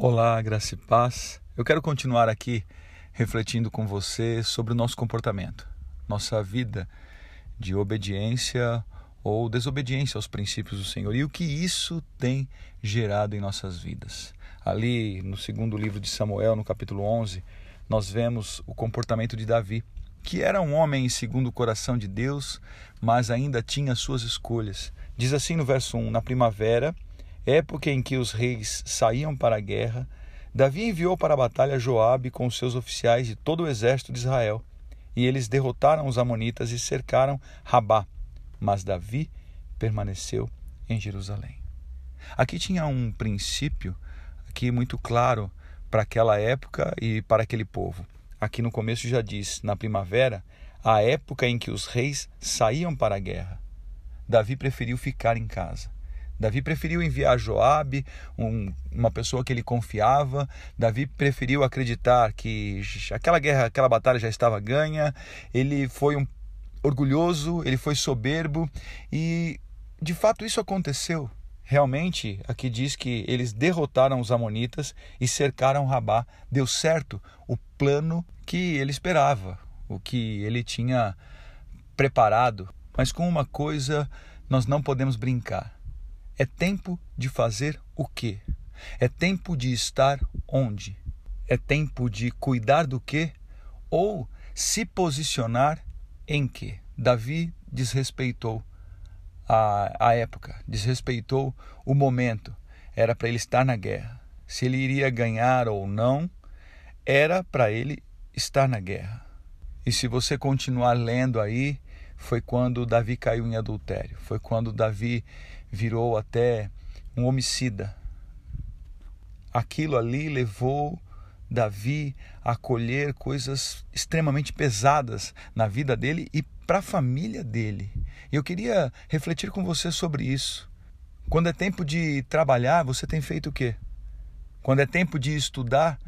Olá, graça e paz. Eu quero continuar aqui refletindo com você sobre o nosso comportamento, nossa vida de obediência ou desobediência aos princípios do Senhor e o que isso tem gerado em nossas vidas. Ali no segundo livro de Samuel, no capítulo 11, nós vemos o comportamento de Davi, que era um homem segundo o coração de Deus, mas ainda tinha suas escolhas. Diz assim no verso 1: Na primavera época em que os reis saíam para a guerra, Davi enviou para a batalha Joabe com seus oficiais e todo o exército de Israel, e eles derrotaram os amonitas e cercaram Rabá, mas Davi permaneceu em Jerusalém. Aqui tinha um princípio aqui muito claro para aquela época e para aquele povo. Aqui no começo já diz, na primavera, a época em que os reis saíam para a guerra. Davi preferiu ficar em casa. Davi preferiu enviar Joabe, um, uma pessoa que ele confiava. Davi preferiu acreditar que aquela guerra, aquela batalha já estava ganha. Ele foi um orgulhoso, ele foi soberbo e de fato isso aconteceu. Realmente, aqui diz que eles derrotaram os amonitas e cercaram Rabá. Deu certo o plano que ele esperava, o que ele tinha preparado. Mas com uma coisa nós não podemos brincar é tempo de fazer o quê? É tempo de estar onde? É tempo de cuidar do quê? Ou se posicionar em quê? Davi desrespeitou a, a época, desrespeitou o momento. Era para ele estar na guerra. Se ele iria ganhar ou não, era para ele estar na guerra. E se você continuar lendo aí, foi quando Davi caiu em adultério, foi quando Davi virou até um homicida. Aquilo ali levou Davi a colher coisas extremamente pesadas na vida dele e para a família dele. Eu queria refletir com você sobre isso. Quando é tempo de trabalhar, você tem feito o quê? Quando é tempo de estudar,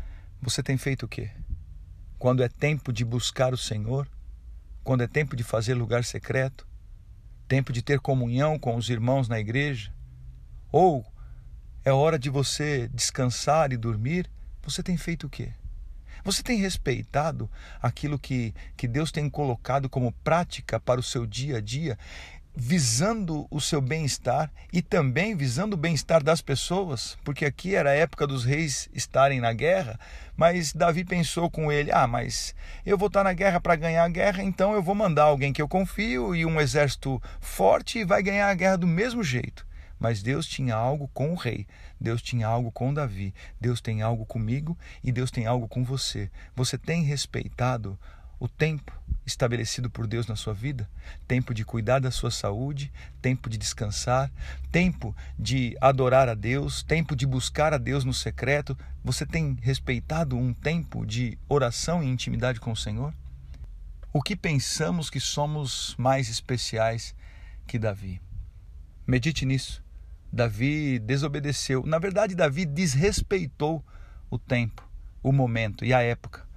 você tem feito o quê? Quando é tempo de buscar o Senhor, quando é tempo de fazer lugar secreto, tempo de ter comunhão com os irmãos na igreja, ou é hora de você descansar e dormir, você tem feito o quê? Você tem respeitado aquilo que, que Deus tem colocado como prática para o seu dia a dia visando o seu bem-estar e também visando o bem-estar das pessoas, porque aqui era a época dos reis estarem na guerra, mas Davi pensou com ele: ah, mas eu vou estar na guerra para ganhar a guerra, então eu vou mandar alguém que eu confio e um exército forte e vai ganhar a guerra do mesmo jeito. Mas Deus tinha algo com o rei, Deus tinha algo com Davi, Deus tem algo comigo e Deus tem algo com você. Você tem respeitado o tempo estabelecido por Deus na sua vida, tempo de cuidar da sua saúde, tempo de descansar, tempo de adorar a Deus, tempo de buscar a Deus no secreto. Você tem respeitado um tempo de oração e intimidade com o Senhor? O que pensamos que somos mais especiais que Davi? Medite nisso. Davi desobedeceu. Na verdade, Davi desrespeitou o tempo, o momento e a época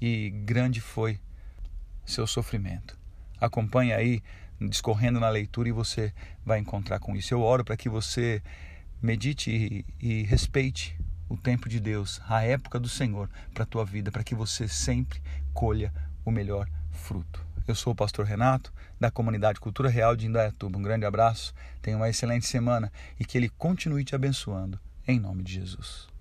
e grande foi seu sofrimento. Acompanhe aí, discorrendo na leitura, e você vai encontrar com isso. Eu oro para que você medite e, e respeite o tempo de Deus, a época do Senhor para a tua vida, para que você sempre colha o melhor fruto. Eu sou o pastor Renato, da comunidade Cultura Real de Indaiatuba. Um grande abraço, tenha uma excelente semana e que Ele continue te abençoando, em nome de Jesus.